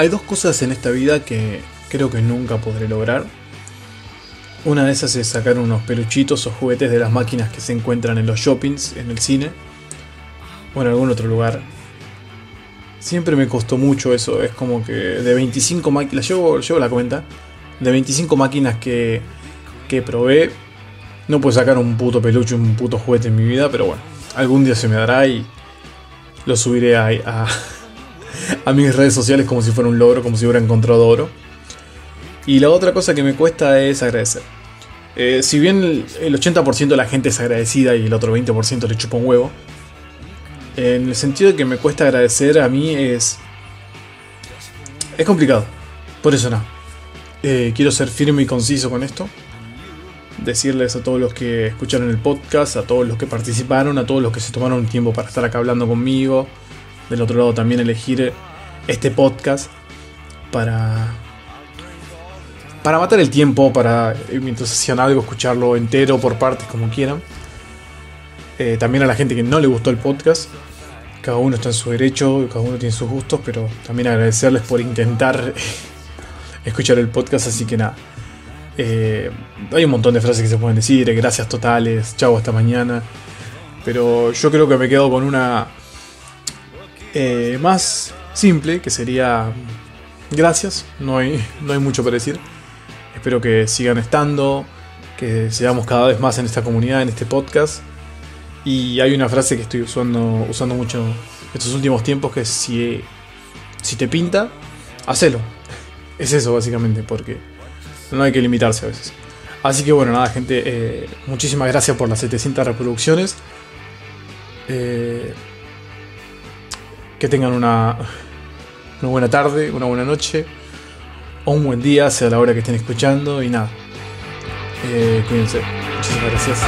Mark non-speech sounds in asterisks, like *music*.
Hay dos cosas en esta vida que creo que nunca podré lograr. Una de esas es sacar unos peluchitos o juguetes de las máquinas que se encuentran en los shoppings, en el cine o en algún otro lugar. Siempre me costó mucho eso, es como que de 25 máquinas, llevo, la cuenta, de 25 máquinas que, que probé, no puedo sacar un puto peluche, un puto juguete en mi vida, pero bueno, algún día se me dará y lo subiré a, a mis redes sociales como si fuera un logro, como si hubiera encontrado oro. Y la otra cosa que me cuesta es agradecer. Eh, si bien el 80% de la gente es agradecida y el otro 20% le chupa un huevo, en el sentido de que me cuesta agradecer a mí es... Es complicado. Por eso no. Eh, quiero ser firme y conciso con esto. Decirles a todos los que escucharon el podcast, a todos los que participaron, a todos los que se tomaron tiempo para estar acá hablando conmigo. Del otro lado también elegir este podcast para para matar el tiempo, para eh, mientras hacían algo, escucharlo entero por partes como quieran. Eh, también a la gente que no le gustó el podcast. Cada uno está en su derecho, cada uno tiene sus gustos, pero también agradecerles por intentar *laughs* escuchar el podcast, así que nada. Eh, hay un montón de frases que se pueden decir, gracias totales, chau hasta mañana. Pero yo creo que me quedo con una más simple, que sería gracias, no hay, no hay mucho para decir. Espero que sigan estando, que seamos cada vez más en esta comunidad, en este podcast. Y hay una frase que estoy usando, usando mucho estos últimos tiempos que si, si te pinta, hacelo. *laughs* Es eso básicamente, porque no hay que limitarse a veces. Así que bueno, nada gente, eh, muchísimas gracias por las 700 reproducciones. Eh, que tengan una, una buena tarde, una buena noche o un buen día, sea la hora que estén escuchando. Y nada, eh, cuídense. Muchísimas gracias.